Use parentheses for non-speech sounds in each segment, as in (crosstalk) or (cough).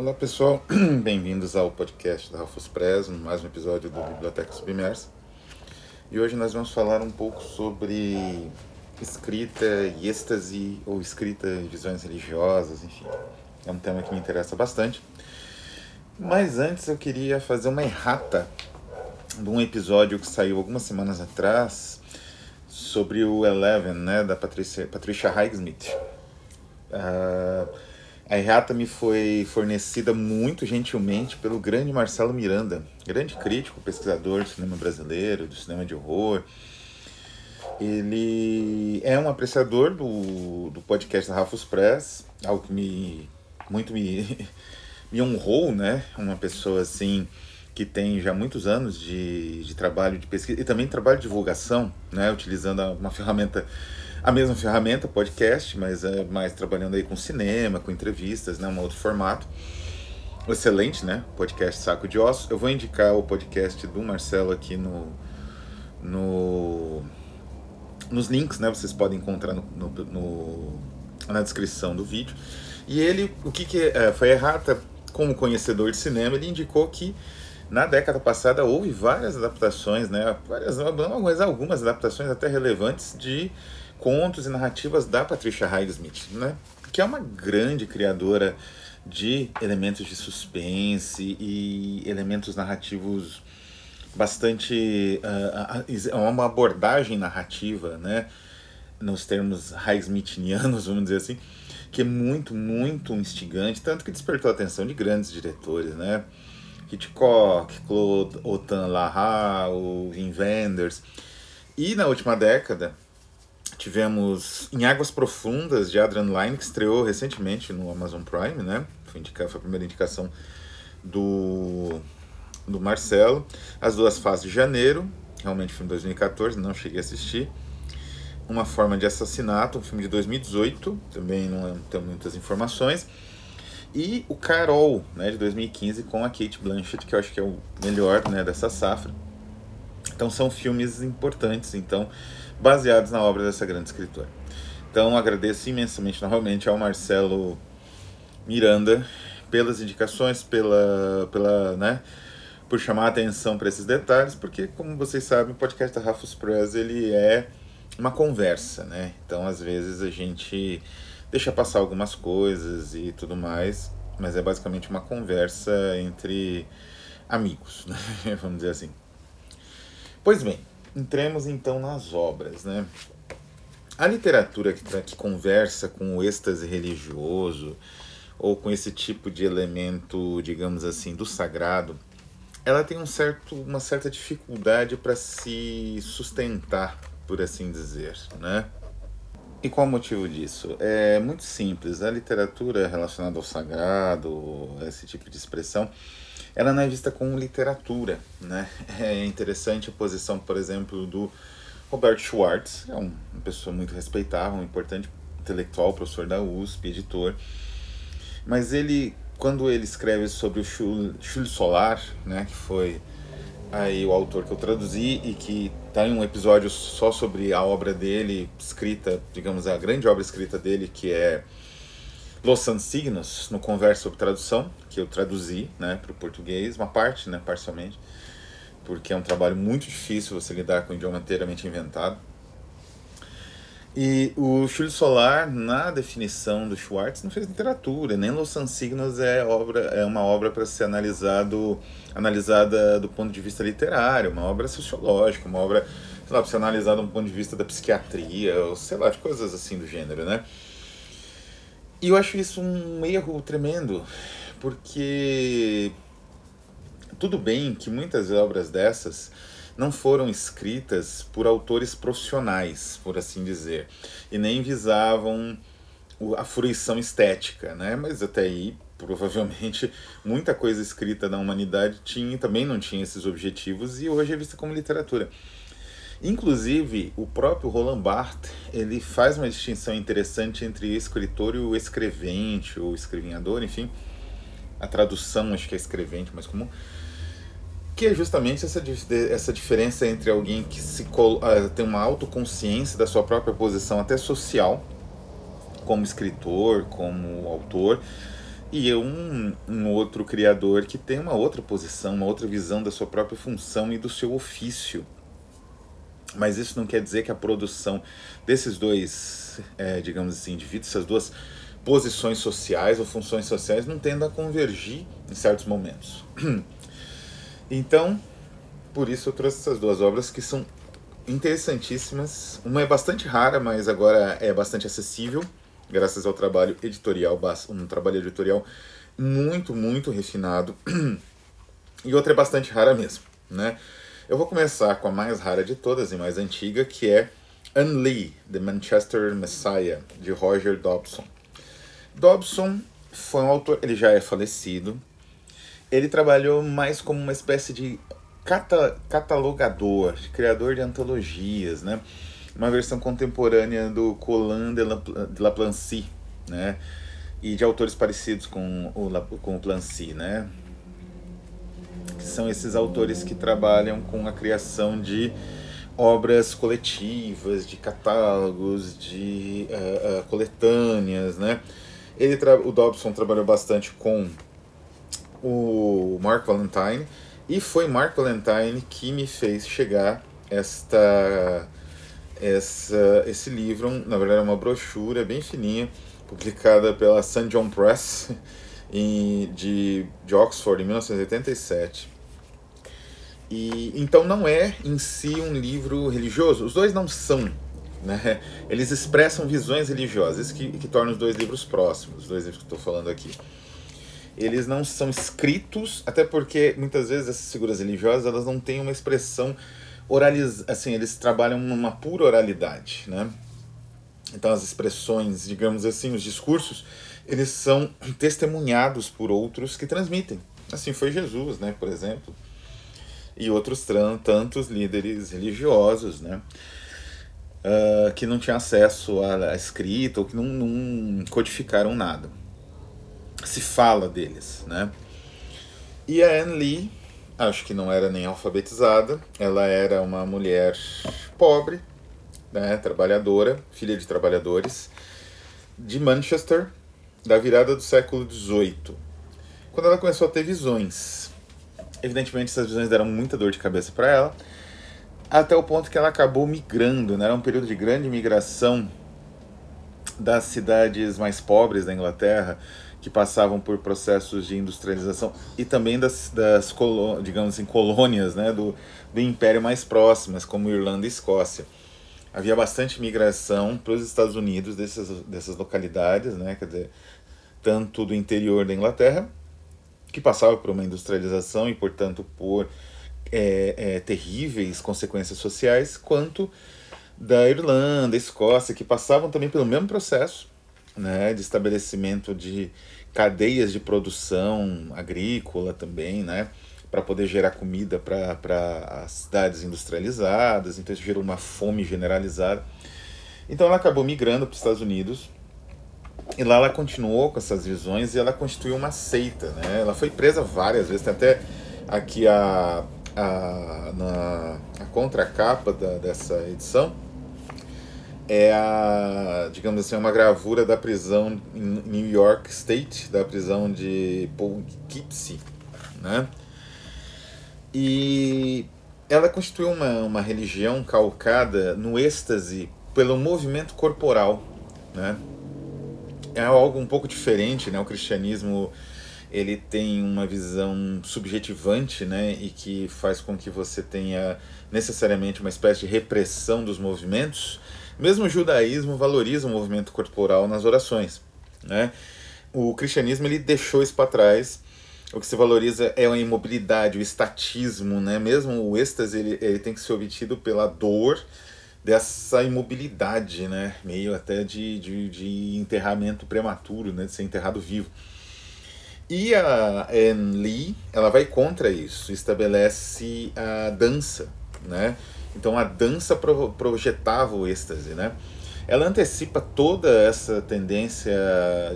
Olá pessoal, (clears throat) bem-vindos ao podcast da Rufus Press, mais um episódio do Biblioteca Submersa. E hoje nós vamos falar um pouco sobre escrita e êxtase, ou escrita e visões religiosas, enfim. É um tema que me interessa bastante. Mas antes eu queria fazer uma errata de um episódio que saiu algumas semanas atrás sobre o Eleven, né, da Patricia, Patricia Highsmith. Uh, a errata me foi fornecida muito gentilmente pelo grande Marcelo Miranda, grande crítico, pesquisador do cinema brasileiro, do cinema de horror. Ele é um apreciador do, do podcast da Rafus Press, algo que me muito me, (laughs) me honrou, né? Uma pessoa assim que tem já muitos anos de, de trabalho de pesquisa e também trabalho de divulgação, né? Utilizando uma (laughs) ferramenta a mesma ferramenta, podcast, mas é mais trabalhando aí com cinema, com entrevistas, né, um outro formato. Excelente, né? Podcast Saco de Ossos. Eu vou indicar o podcast do Marcelo aqui no, no nos links, né? Vocês podem encontrar no, no, no na descrição do vídeo. E ele, o que, que é, foi errata, como conhecedor de cinema, ele indicou que na década passada houve várias adaptações, né? Várias, algumas adaptações até relevantes de contos e narrativas da Patricia Highsmith, né? que é uma grande criadora de elementos de suspense e elementos narrativos bastante uh, uma abordagem narrativa, né, nos termos Highsmithianos, (laughs) vamos dizer assim, que é muito, muito instigante, tanto que despertou a atenção de grandes diretores, né, Hitchcock, Claude Autant Lara, o Wim Wenders, e na última década Tivemos Em Águas Profundas, de Adrian Lyne, que estreou recentemente no Amazon Prime, né? Foi, indicar, foi a primeira indicação do, do Marcelo. As Duas Fases de Janeiro, realmente filme de 2014, não cheguei a assistir. Uma Forma de Assassinato, um filme de 2018, também não tenho muitas informações. E o Carol, né, de 2015, com a Kate Blanchett, que eu acho que é o melhor né, dessa safra. Então são filmes importantes, então baseados na obra dessa grande escritora. Então agradeço imensamente novamente ao Marcelo Miranda pelas indicações, pela, pela, né, por chamar a atenção para esses detalhes, porque como vocês sabem, o podcast da Rafus Press ele é uma conversa, né? Então às vezes a gente deixa passar algumas coisas e tudo mais, mas é basicamente uma conversa entre amigos, (laughs) né? vamos dizer assim. Pois bem, entremos então nas obras, né? A literatura que, que conversa com o êxtase religioso ou com esse tipo de elemento, digamos assim, do sagrado, ela tem um certo, uma certa dificuldade para se sustentar, por assim dizer, né? E qual o motivo disso? É muito simples. A literatura relacionada ao sagrado, esse tipo de expressão, ela não é vista como literatura, né? (laughs) É interessante a posição, por exemplo, do Robert Schwartz, é uma pessoa muito respeitável, um importante intelectual, professor da USP, editor, mas ele, quando ele escreve sobre o Chul Solar, né, que foi aí o autor que eu traduzi e que está em um episódio só sobre a obra dele, escrita, digamos, a grande obra escrita dele, que é Los Signos, no Conversa sobre Tradução, que eu traduzi né, para o português, uma parte, né, parcialmente, porque é um trabalho muito difícil você lidar com um idioma inteiramente inventado. E o Júlio Solar, na definição do Schwartz, não fez literatura, nem Los Signos é, obra, é uma obra para ser analisado, analisada do ponto de vista literário, uma obra sociológica, uma obra, sei lá, para ser analisada do ponto de vista da psiquiatria, ou sei lá, de coisas assim do gênero, né? E eu acho isso um erro tremendo, porque tudo bem que muitas obras dessas não foram escritas por autores profissionais, por assim dizer, e nem visavam a fruição estética, né? Mas até aí, provavelmente, muita coisa escrita na humanidade tinha, também não tinha esses objetivos e hoje é vista como literatura. Inclusive, o próprio Roland Barthes, ele faz uma distinção interessante entre escritor e o escrevente, ou escrevinhador, enfim. A tradução, acho que é escrevente mais comum. Que é justamente essa, essa diferença entre alguém que se uh, tem uma autoconsciência da sua própria posição, até social, como escritor, como autor, e um, um outro criador que tem uma outra posição, uma outra visão da sua própria função e do seu ofício. Mas isso não quer dizer que a produção desses dois, é, digamos assim, indivíduos, essas duas posições sociais ou funções sociais não tendam a convergir em certos momentos. (clears throat) Então, por isso eu trouxe essas duas obras que são interessantíssimas. Uma é bastante rara, mas agora é bastante acessível, graças ao trabalho editorial, um trabalho editorial muito, muito refinado. (clears throat) E outra é bastante rara mesmo, né? Eu vou começar com a mais rara de todas e mais antiga, que é Anne Lee, The Manchester Messiah, de Roger Dobson. Dobson foi um autor, ele já é falecido. Ele trabalhou mais como uma espécie de cata, catalogador, criador de antologias, né? Uma versão contemporânea do Colin de, La, de Laplancy, né? E de autores parecidos com o, com o Plancy, né? Que são esses autores que trabalham com a criação de obras coletivas, de catálogos, de uh, uh, coletâneas, né? Ele o Dobson trabalhou bastante com o Mark Valentine, e foi Mark Valentine que me fez chegar esta, essa, esse livro, na verdade é uma brochura bem fininha, publicada pela St. John Press (laughs) em, de, de Oxford em 1987. E, então não é em si um livro religioso, os dois não são. Né? Eles expressam visões religiosas, que, que tornam os dois livros próximos, os dois livros que estou falando aqui eles não são escritos, até porque muitas vezes essas figuras religiosas elas não têm uma expressão oraliz, assim, eles trabalham numa pura oralidade, né? Então as expressões, digamos assim, os discursos, eles são testemunhados por outros que transmitem. Assim foi Jesus, né, por exemplo, e outros tantos líderes religiosos, né? Uh, que não tinham acesso à, escrita ou que não, não codificaram nada se fala deles, né? E a Anne Lee, acho que não era nem alfabetizada, ela era uma mulher pobre, né, trabalhadora, filha de trabalhadores, de Manchester, da virada do século XVIII. Quando ela começou a ter visões, evidentemente essas visões deram muita dor de cabeça para ela, até o ponto que ela acabou migrando, né? era um período de grande migração das cidades mais pobres da Inglaterra, que passavam por processos de industrialização e também das, das digamos assim, colônias né, do, do Império mais próximas, como Irlanda e Escócia. Havia bastante migração para os Estados Unidos dessas, dessas localidades, né, quer dizer, tanto do interior da Inglaterra, que passava por uma industrialização e, portanto, por é, é, terríveis consequências sociais, quanto da Irlanda, Escócia, que passavam também pelo mesmo processo né, de estabelecimento de cadeias de produção agrícola também, né, para poder gerar comida para as cidades industrializadas, então isso gerou uma fome generalizada. Então ela acabou migrando para os Estados Unidos e lá ela continuou com essas visões e ela constituiu uma seita, né? Ela foi presa várias vezes, tem até aqui a, a, na, a contracapa da, dessa edição, é a, digamos assim, uma gravura da prisão em New York State, da prisão de Poughkeepsie, né? E ela constituiu uma, uma religião calcada no êxtase pelo movimento corporal, né? É algo um pouco diferente, né? O cristianismo ele tem uma visão subjetivante, né, e que faz com que você tenha necessariamente uma espécie de repressão dos movimentos, mesmo o judaísmo valoriza o movimento corporal nas orações. Né? O cristianismo ele deixou isso para trás. O que se valoriza é a imobilidade, o estatismo, né? mesmo o êxtase ele, ele tem que ser obtido pela dor dessa imobilidade, né? meio até de, de, de enterramento prematuro, né? de ser enterrado vivo. E a Anne Lee, ela vai contra isso, estabelece a dança, né? Então a dança projetava o êxtase, né? Ela antecipa toda essa tendência,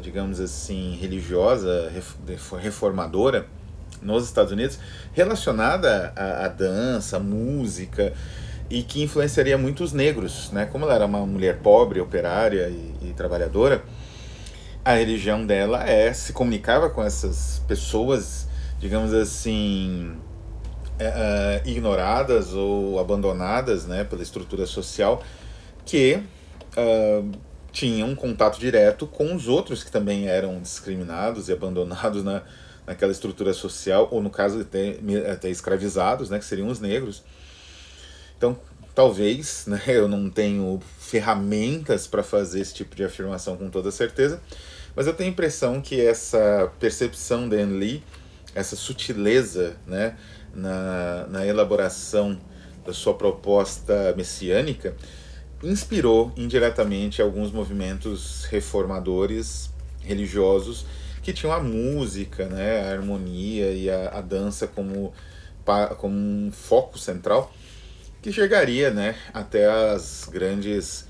digamos assim, religiosa, reformadora nos Estados Unidos, relacionada à, à dança, à música, e que influenciaria muitos negros, né? Como ela era uma mulher pobre, operária e, e trabalhadora, a religião dela é se comunicava com essas pessoas, digamos assim, é, é, ignoradas ou abandonadas né, pela estrutura social, que uh, tinham um contato direto com os outros que também eram discriminados e abandonados na, naquela estrutura social, ou no caso até, até escravizados, né, que seriam os negros. Então, talvez, (laughs) né, eu não tenho ferramentas para fazer esse tipo de afirmação com toda certeza, mas eu tenho a impressão que essa percepção da Anne Lee, essa sutileza né, na, na elaboração da sua proposta messiânica, inspirou indiretamente alguns movimentos reformadores religiosos que tinham a música, né, a harmonia e a, a dança como, como um foco central, que chegaria né, até as grandes,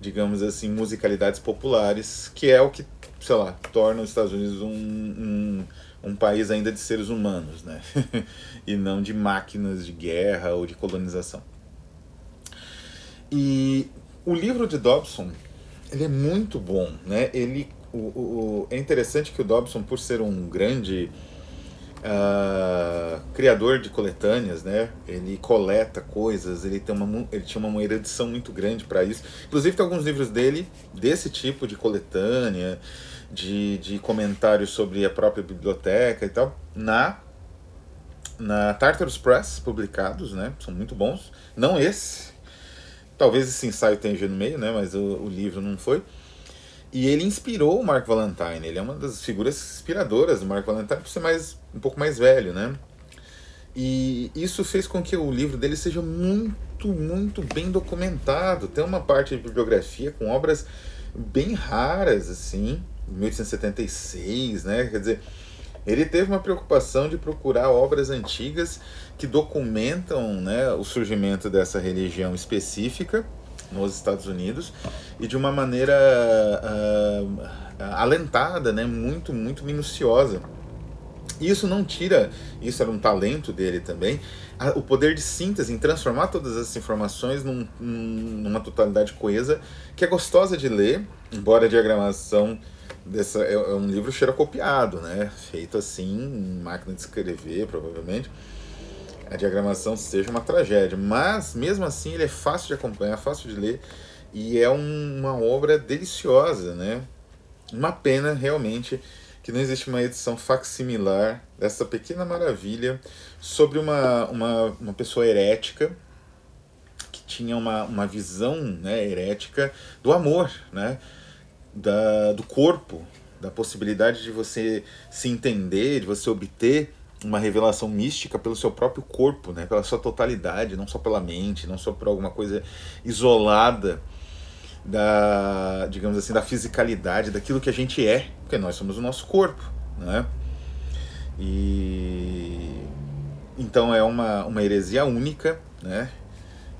digamos assim, musicalidades populares, que é o que, sei lá, torna os Estados Unidos um, um, um país ainda de seres humanos, né? (laughs) e não de máquinas de guerra ou de colonização. E o livro de Dobson, ele é muito bom, né? Ele, o, o, é interessante que o Dobson, por ser um grande uh, criador de coletâneas, né? Ele coleta coisas, ele, tem uma, ele tinha uma erudição muito grande para isso. Inclusive tem alguns livros dele desse tipo de coletânea, de, de comentários sobre a própria biblioteca e tal, na na Tartarus Press, publicados, né? São muito bons. Não esse. Talvez esse ensaio tenha no meio, né? Mas o, o livro não foi. E ele inspirou o Mark Valentine. Ele é uma das figuras inspiradoras do Mark Valentine por ser mais, um pouco mais velho, né? E isso fez com que o livro dele seja muito, muito bem documentado. Tem uma parte de bibliografia com obras bem raras, assim, 1876, né? Quer dizer, ele teve uma preocupação de procurar obras antigas que documentam né, o surgimento dessa religião específica nos Estados Unidos e de uma maneira uh, alentada, né, muito, muito minuciosa. Isso não tira, isso era um talento dele também, a, o poder de síntese, em transformar todas essas informações num, numa totalidade coesa, que é gostosa de ler, embora a diagramação dessa é, é um livro xerocopiado, né? Feito assim, em máquina de escrever, provavelmente. A diagramação seja uma tragédia, mas mesmo assim ele é fácil de acompanhar, fácil de ler e é um, uma obra deliciosa, né? Uma pena realmente que não existe uma edição facsimilar dessa pequena maravilha sobre uma, uma, uma pessoa herética que tinha uma, uma visão né, herética do amor, né? da, do corpo, da possibilidade de você se entender, de você obter uma revelação mística pelo seu próprio corpo, né? pela sua totalidade, não só pela mente, não só por alguma coisa isolada da, digamos assim, da fisicalidade, daquilo que a gente é, porque nós somos o nosso corpo, né? E então é uma, uma heresia única, né?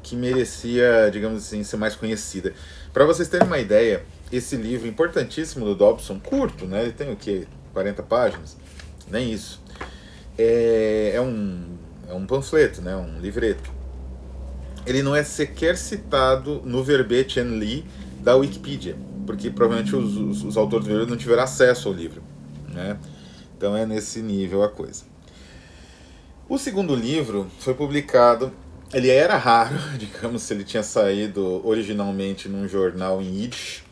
Que merecia, digamos assim, ser mais conhecida. Para vocês terem uma ideia, esse livro importantíssimo do Dobson, curto, né? Ele tem o quê? 40 páginas? Nem isso. É, é, um, é um panfleto, né? Um livreto. Ele não é sequer citado no verbete en li da Wikipedia, porque provavelmente os, os, os autores do livro não tiveram acesso ao livro, né? Então é nesse nível a coisa. O segundo livro foi publicado ele era raro, (laughs) digamos, se ele tinha saído originalmente num jornal em Yiddish,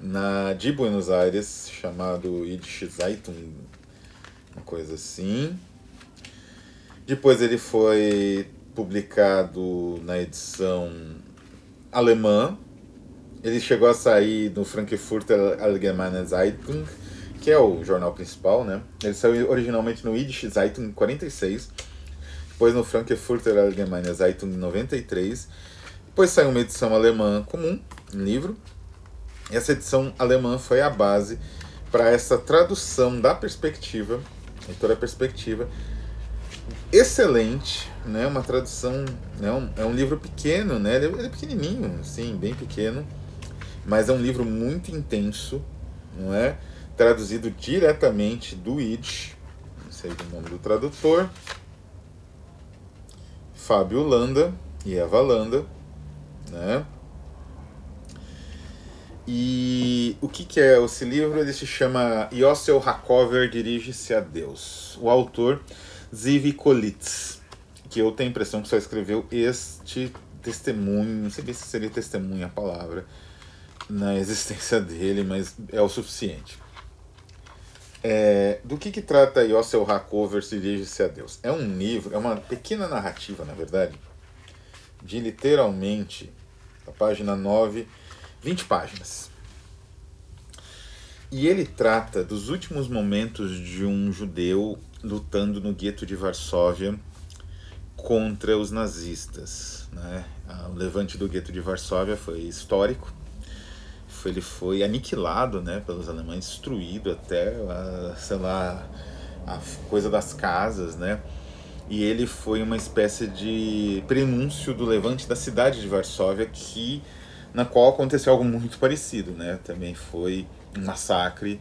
na, de Buenos Aires, chamado Yiddish Zeitung, uma coisa assim. Depois ele foi publicado na edição alemã. Ele chegou a sair no Frankfurter Allgemeine Zeitung, que é o jornal principal, né? Ele saiu originalmente no Yiddish Zeitung em 46, depois no Frankfurter Allgemeine Zeitung em 93, depois saiu uma edição alemã comum, um livro, essa edição alemã foi a base para essa tradução da perspectiva, leitura perspectiva, excelente, né? Uma tradução, né? Um, é um livro pequeno, né? Ele, ele é pequenininho, sim, bem pequeno, mas é um livro muito intenso, não é? Traduzido diretamente do Yiddish, não sei o nome do tradutor, Fábio Landa e Eva Landa, né? E o que, que é esse livro? Ele se chama Yossel Hakover Dirige-se a Deus. O autor, Zivi Kolitz, que eu tenho a impressão que só escreveu este testemunho, não sei se seria testemunha a palavra, na existência dele, mas é o suficiente. É, do que, que trata Yossel Hakover se dirige-se a Deus? É um livro, é uma pequena narrativa, na verdade, de literalmente, a página 9, 20 páginas. E ele trata dos últimos momentos de um judeu lutando no gueto de Varsóvia contra os nazistas. Né? O levante do gueto de Varsóvia foi histórico. Ele foi aniquilado né, pelos alemães, destruído até, a, sei lá, a coisa das casas, né? E ele foi uma espécie de prenúncio do levante da cidade de Varsóvia, que na qual aconteceu algo muito parecido, né? Também foi um massacre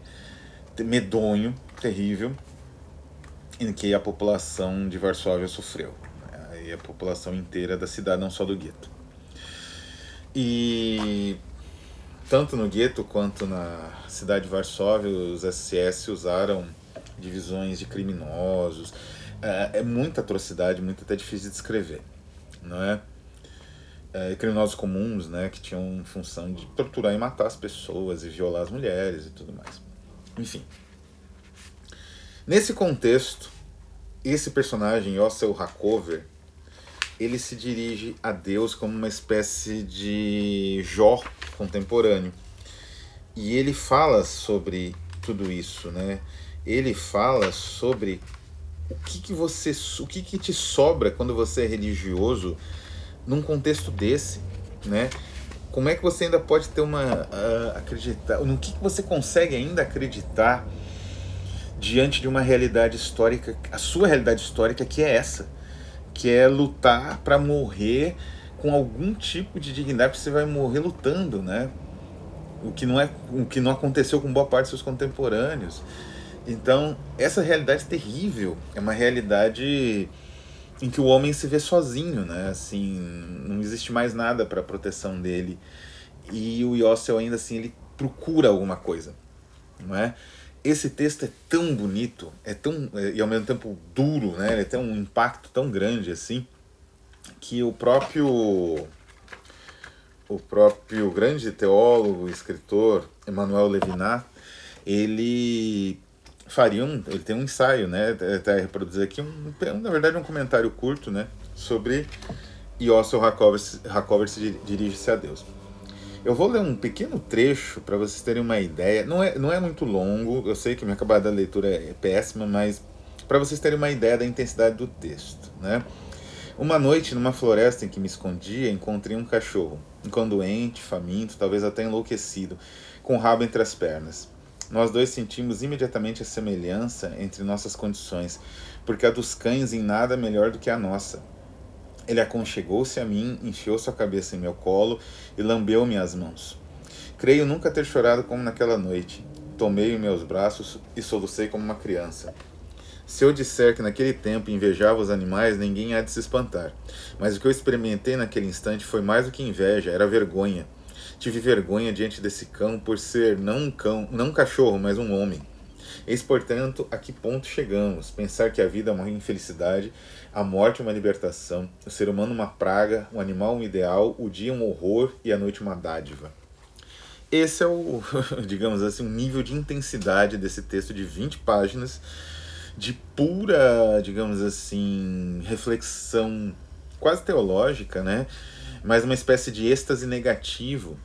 medonho, terrível, que a população de Varsóvia sofreu. Né? E a população inteira da cidade, não só do gueto. E tanto no gueto quanto na cidade de Varsóvia, os SS usaram divisões de criminosos. É, é muita atrocidade, muito até difícil de descrever, não é? é, criminosos comuns, né, que tinham função de torturar e matar as pessoas e violar as mulheres e tudo mais. Enfim. Nesse contexto, esse personagem, Ossel Hakover, ele se dirige a Deus como uma espécie de Jó contemporâneo. E ele fala sobre tudo isso, né? Ele fala sobre o que, que você, o que, que te sobra quando você é religioso num contexto desse, né? Como é que você ainda pode ter uma uh, acreditar, no que, que você consegue ainda acreditar diante de uma realidade histórica, a sua realidade histórica que é essa, que é lutar para morrer com algum tipo de dignidade, porque você vai morrer lutando, né? O que não é, o que não aconteceu com boa parte dos seus contemporâneos. Então, essa realidade terrível é uma realidade em que o homem se vê sozinho, né? Assim, não existe mais nada para proteção dele. E o Yossel ainda assim ele procura alguma coisa, não é? Esse texto é tão bonito, é tão é, e ao mesmo tempo duro, né? Ele tem um impacto tão grande assim que o próprio o próprio grande teólogo, escritor Emmanuel Levinas, ele faria um, ele tem um ensaio, né, até reproduzir aqui, um, na verdade um comentário curto, né, sobre Yossel Hakover se dirige-se a Deus. Eu vou ler um pequeno trecho para vocês terem uma ideia. Não é, não é muito longo, eu sei que minha acabada da leitura é péssima, mas para vocês terem uma ideia da intensidade do texto, né? Uma noite, numa floresta em que me escondia, encontrei um cachorro, um doente, faminto, talvez até enlouquecido, com o rabo entre as pernas. Nós dois sentimos imediatamente a semelhança entre nossas condições, porque a dos cães em nada é melhor do que a nossa. Ele aconchegou-se a mim, enfiou sua cabeça em meu colo e lambeu minhas mãos. Creio nunca ter chorado como naquela noite. Tomei em meus braços e solucei como uma criança. Se eu disser que naquele tempo invejava os animais, ninguém há de se espantar. Mas o que eu experimentei naquele instante foi mais do que inveja, era vergonha. Tive vergonha diante desse cão por ser não um cão, não um cachorro, mas um homem. Eis, portanto, a que ponto chegamos? Pensar que a vida é uma infelicidade, a morte uma libertação, o ser humano uma praga, o animal um ideal, o dia um horror e a noite uma dádiva. Esse é o, (laughs) digamos assim, um nível de intensidade desse texto de 20 páginas de pura, digamos assim, reflexão quase teológica, né? Mas uma espécie de êxtase negativo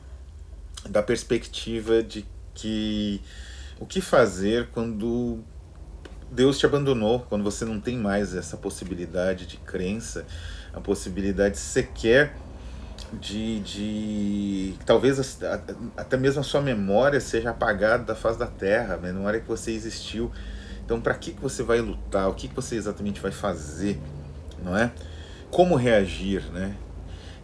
da perspectiva de que o que fazer quando Deus te abandonou, quando você não tem mais essa possibilidade de crença, a possibilidade sequer de, de talvez até mesmo a sua memória seja apagada da face da terra, a memória que você existiu. Então, para que, que você vai lutar? O que, que você exatamente vai fazer? Não é? Como reagir, né?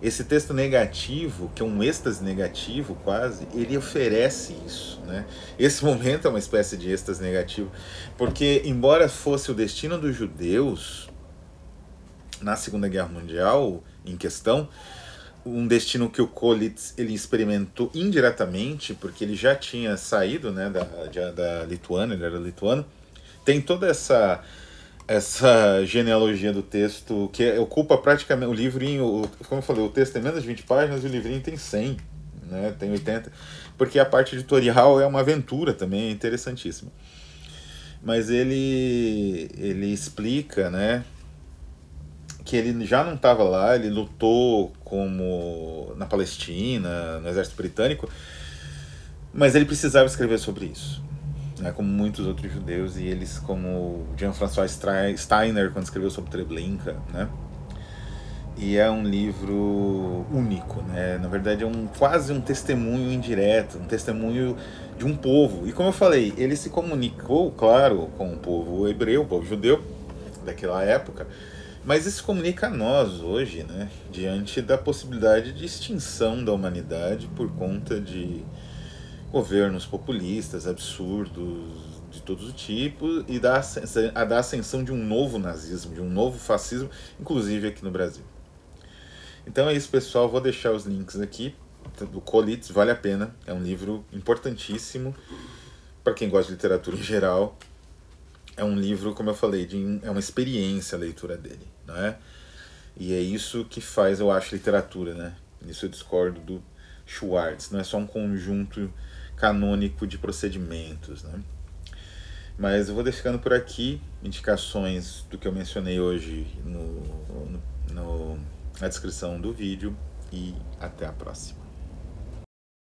Esse texto negativo, que é um êxtase negativo quase, ele oferece isso. Né? Esse (laughs) momento é uma espécie de êxtase negativo, porque, embora fosse o destino dos judeus na Segunda Guerra Mundial em questão, um destino que o Kolitz ele experimentou indiretamente, porque ele já tinha saído né, da, da Lituânia, ele era lituano. Tem toda essa essa genealogia do texto que ocupa praticamente o livrinho, como eu falei, o texto tem menos de 20 páginas e o livrinho tem 100, né, tem 80, porque a parte editorial é uma aventura também, é interessantíssima. Mas ele ele explica, né, que ele já não estava lá, ele lutou como na Palestina, no exército britânico, mas ele precisava escrever sobre isso, né, como muitos outros judeus e eles como Jean-François Steiner quando escreveu sobre Treblinka, né? E é um livro único, né? Na verdade é um quase um testemunho indireto, um testemunho de um povo. E como eu falei, ele se comunicou, claro, com o povo hebreu, o povo judeu daquela época, mas isso comunica a nós hoje, né, diante da possibilidade de extinção da humanidade por conta de governos populistas, absurdos, de todos os tipos, e da, a da ascensão de um novo nazismo, de um novo fascismo, inclusive aqui no Brasil. Então é isso, pessoal. Vou deixar os links aqui. O Colitz vale a pena. É um livro importantíssimo para quem gosta de literatura em geral é um livro, como eu falei, de, é uma experiência a leitura dele, não é? E é isso que faz, eu acho, literatura, né? Isso eu discordo do Schwartz, não é só um conjunto canônico de procedimentos, né? Mas eu vou deixando por aqui indicações do que eu mencionei hoje no, no, no, na descrição do vídeo e até a próxima.